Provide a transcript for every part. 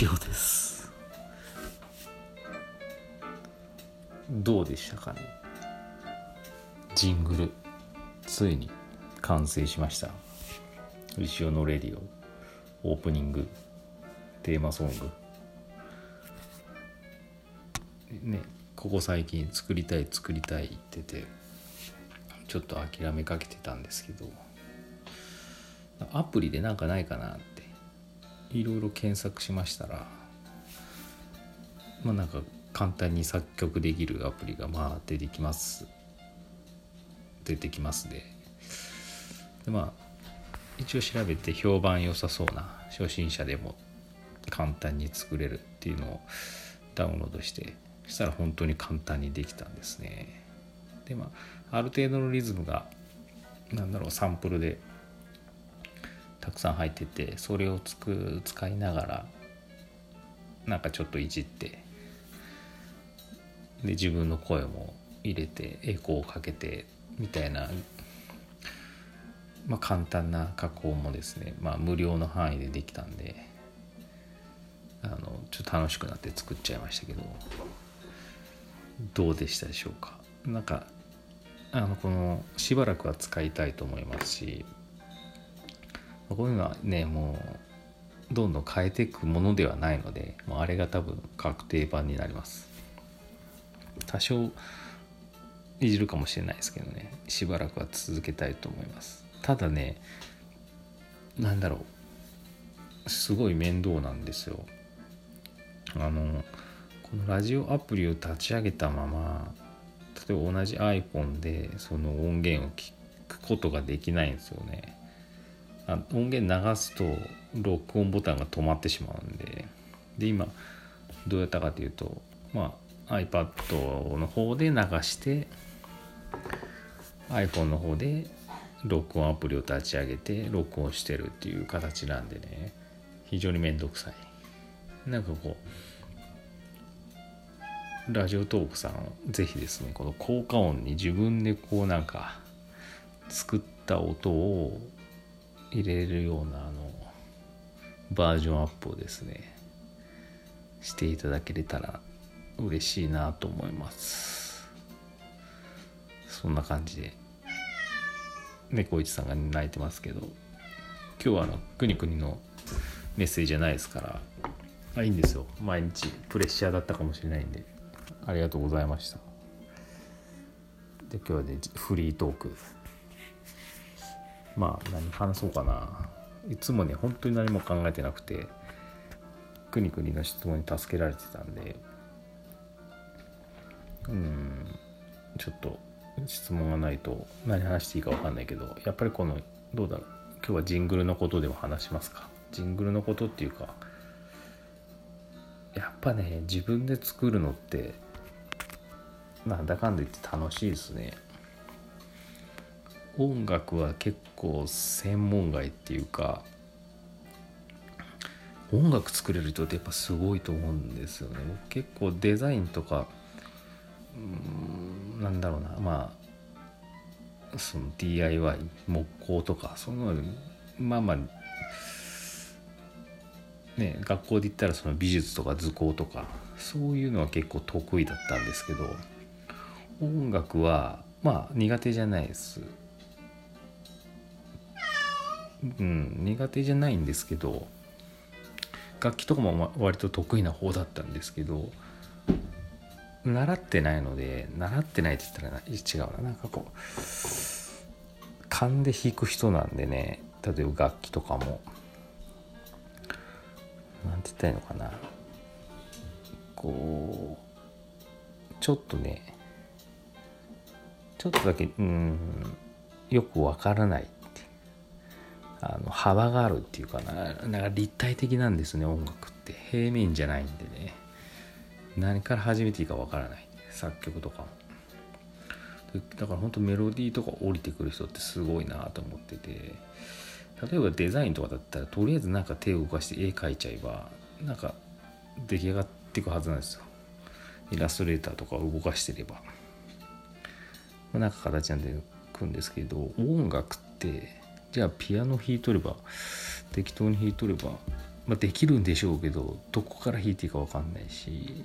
石尾です。どうでしたかね？ジングルついに完成しました。石尾のレディオオープニングテーマソング。ねここ最近作りたい作りたい言っててちょっと諦めかけてたんですけどアプリでなんかないかなっていろいろ検索しましたらまあなんか簡単に作曲できるアプリがまあ出てきます。出てきますででまあ一応調べて評判良さそうな初心者でも簡単に作れるっていうのをダウンロードしてしたら本当に簡単にできたんですね。でまあある程度のリズムがなんだろうサンプルでたくさん入っててそれをつく使いながらなんかちょっといじってで自分の声も入れてエコーをかけてみたいな、まあ、簡単な加工もですね、まあ、無料の範囲でできたんであのちょっと楽しくなって作っちゃいましたけどどうでしたでしょうか？なんかあのこのしばらくは使いたいと思いますしこういうのはねもうどんどん変えていくものではないのでもうあれが多分確定版になります。多少いじるかもしれないですけどね。しばらくは続けたいと思います。ただねなんだろう。すごい面倒なんですよ。あのこのラジオアプリを立ち上げたまま例えば同じ iPhone でその音源を聞くことができないんですよね。音源流すと録音ボタンが止まってしまうんで。で今どうやったかというとまあ iPad の方で流して iPhone の方で録音アプリを立ち上げて録音してるっていう形なんでね。非常にめんどくさい。なんかこうラジオトークさんぜひですねこの効果音に自分でこうなんか作った音を入れるようなあのバージョンアップをですねしていただけれたら嬉しいなと思います。そんな感じで猫一さんが泣いてますけど今日はあのくにくにのメッセージじゃないですからあいいんですよ。毎日プレッシャーだったかもしれないんでありがとうございました。で今日はねフリートーク。まあ何話そうかな。いつもね本当に何も考えてなくてくにくにの質問に助けられてたんで。うんちょっと質問がないと何話していいか分かんないけどやっぱりこのどうだろう。今日はジングルのことでも話しますか。ジングルのことっていうかやっぱね自分で作るのってなんだかんだ言って楽しいですね。音楽は結構専門外っていうか音楽作れる人ってやっぱすごいと思うんですよね。僕結構デザインとかうんなんだろうなまあその DIY 木工とかそのまあまあね学校で言ったらその美術とか図工とかそういうのは結構得意だったんですけど音楽はまあ苦手じゃないです。うん苦手じゃないんですけど楽器とかも割と得意な方だったんですけど習ってないので習ってないって言ったら違うな。なんかこう勘で弾く人なんでね例えば楽器とかも。なんて言ったらいいのかな。こうちょっとねちょっとだけうんよくわからない。あの幅があるっていうかな。なんか立体的なんですね音楽って。平面じゃないんでね。何から始めていいかわからない。作曲とかも。だから本当メロディーとか降りてくる人ってすごいなと思ってて。例えばデザインとかだったらとりあえずなんか手を動かして絵描いちゃえばなんか出来上がっていくはずなんですよ。イラストレーターとか動かしてれば、ま、なんか形なんでくんですけど音楽ってじゃあピアノ弾いとれば適当に弾いとればまあ、できるんでしょうけどどこから弾いていいか分かんないし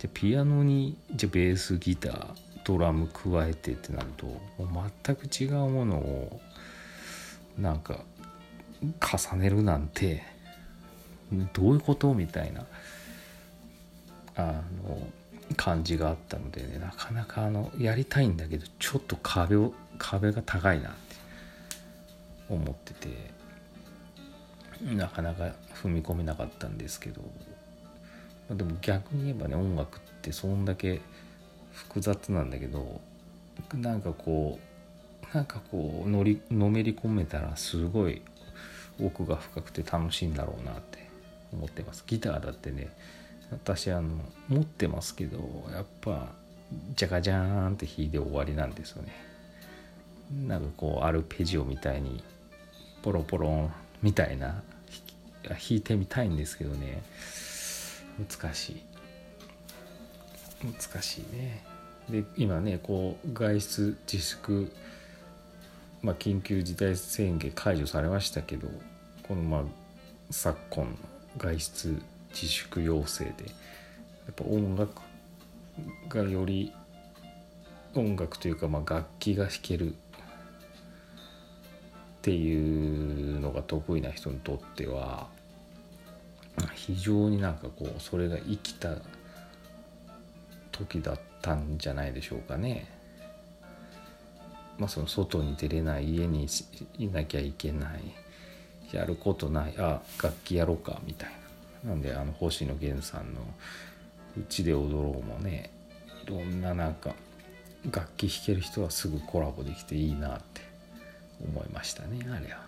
じゃピアノにじゃベースギタードラム加えてってなるともう全く違うものをなんか重ねるなんてどういうことみたいなあの感じがあったのでねなかなかあのやりたいんだけどちょっと壁を壁が高いな。って思っててなかなか踏み込めなかったんですけどでも逆に言えばね音楽ってそんだけ複雑なんだけどなんかこうなんかこうのりのめり込めたらすごい奥が深くて楽しいんだろうなって思ってます。ギターだってね私あの持ってますけどやっぱジャカジャーンって弾いて終わりなんですよね。なんかこうアルペジオみたいにポロポロンみたいな弾いてみたいんですけどね。難しい。難しいね。で今ねこう外出自粛まあ緊急事態宣言解除されましたけどこのまあ昨今の外出自粛要請でやっぱ音楽がより音楽というかまあ楽器が弾けるっていうのが得意な人にとっては非常になんかこうそれが生きた時だったんじゃないでしょうかね。まあ、その外に出れない家にいなきゃいけないやることないあ楽器やろうかみたいな。なんであの星野源さんの「うちで踊ろう」もねいろんななんか楽器弾ける人はすぐコラボできていいなって思いましたねあれは。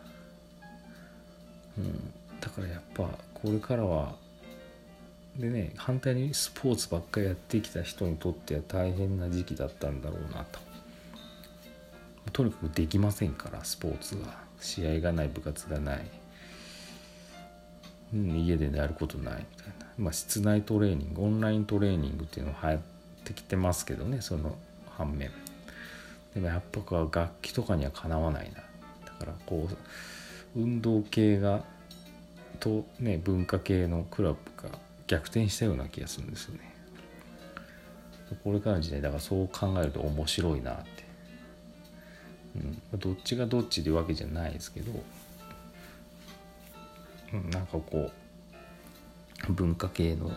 うん、だからやっぱこれからはでね反対にスポーツばっかりやってきた人にとっては大変な時期だったんだろうなと。とにかくできませんからスポーツが試合がない部活がない、うん、家でやることないみたいな、まあ、室内トレーニングオンライントレーニングっていうのは流行ってきてますけどねその反面。でもやっぱ楽器とかにはかなわないな。だからこう運動系がとね文化系のクラブが逆転したような気がするんですよね。これからの時代だからそう考えると面白いなって、うん、どっちがどっちでいうわけじゃないですけど、うん、なんかこう文化系の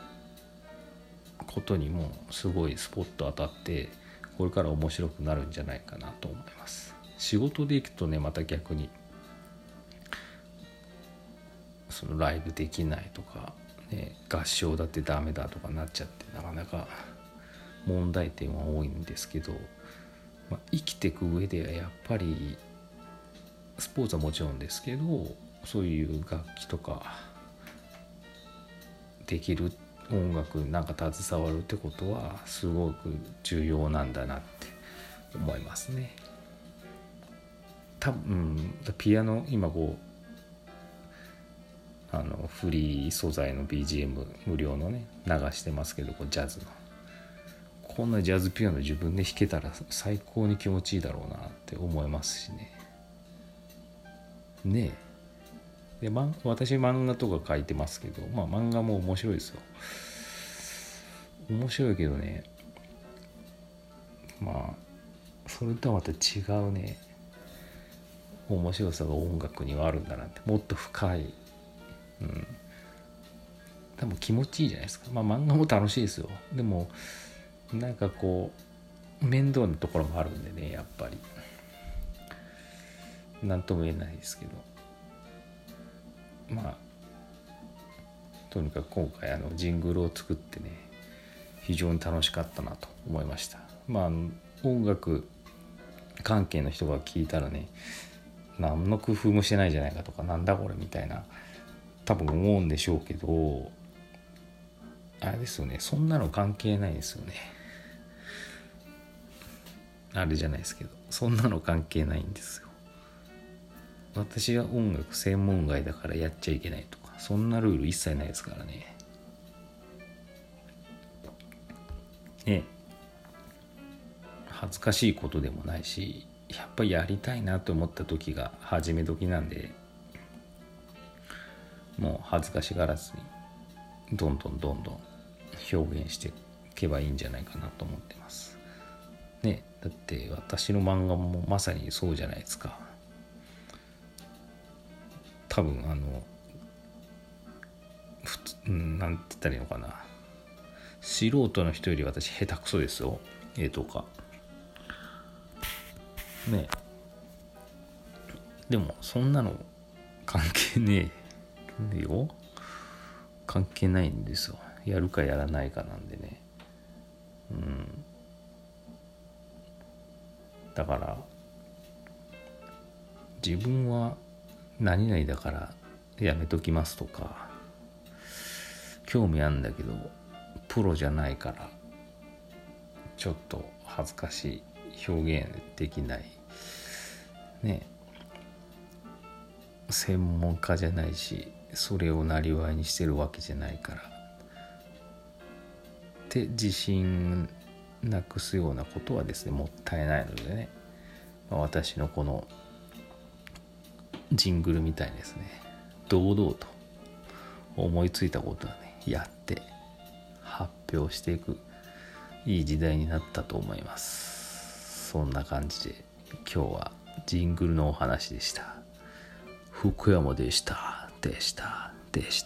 ことにもすごいスポット当たってこれから面白くなるんじゃないかなと思います。仕事で行くとねまた逆にそのライブできないとか、ね、合唱だってダメだとかなっちゃってなかなか問題点は多いんですけど、まあ、生きていく上ではやっぱりスポーツはもちろんですけどそういう楽器とかできるっ音楽なんか携わるってことはすごく重要なんだなって思いますね。多分ピアノ今こうあのフリー素材の BGM 無料のね流してますけどこうジャズ。のこんなジャズピアノ自分で弾けたら最高に気持ちいいだろうなって思いますしね。ねえ。で、ま、私漫画とか書いてますけどまあ漫画も面白いですよ。面白いけどね。まあそれとはまた違うね。面白さが音楽にはあるんだなって。もっと深い。うん。多分気持ちいいじゃないですか。まあ漫画も楽しいですよ。でもなんかこう面倒なところもあるんでねやっぱり。何とも言えないですけど。まあとにかく今回あのジングルを作ってね非常に楽しかったなと思いました。まあ音楽関係の人が聞いたらね何の工夫もしてないじゃないかとかなんだこれみたいな多分思うんでしょうけどあれですよねそんなの関係ないですよね。あれじゃないですけどそんなの関係ないんですよ。私は音楽専門外だからやっちゃいけないとかそんなルール一切ないですからね。ね。恥ずかしいことでもないしやっぱりやりたいなと思った時が始め時なんでもう恥ずかしがらずにどんどんどんどん表現していけばいいんじゃないかなと思ってます。ね。だって私の漫画もまさにそうじゃないですか。多分あの普通うんなんて言ったらいいのかな。素人の人より私下手くそですよ。絵とか。ねでもそんなの関係ねえよ。関係ないんですよ。やるかやらないかなんでね。うん。だから自分は何々だからやめときますとか興味あるんだけどプロじゃないからちょっと恥ずかしい表現できない。ね。専門家じゃないしそれをなりわいにしてるわけじゃないから。って自信なくすようなことはですねもったいないのでね、まあ、私のこのジングルみたいですね。堂々と思いついたことをねやって発表していくいい時代になったと思います。そんな感じで今日はジングルのお話でした。福山でした。でした。でした。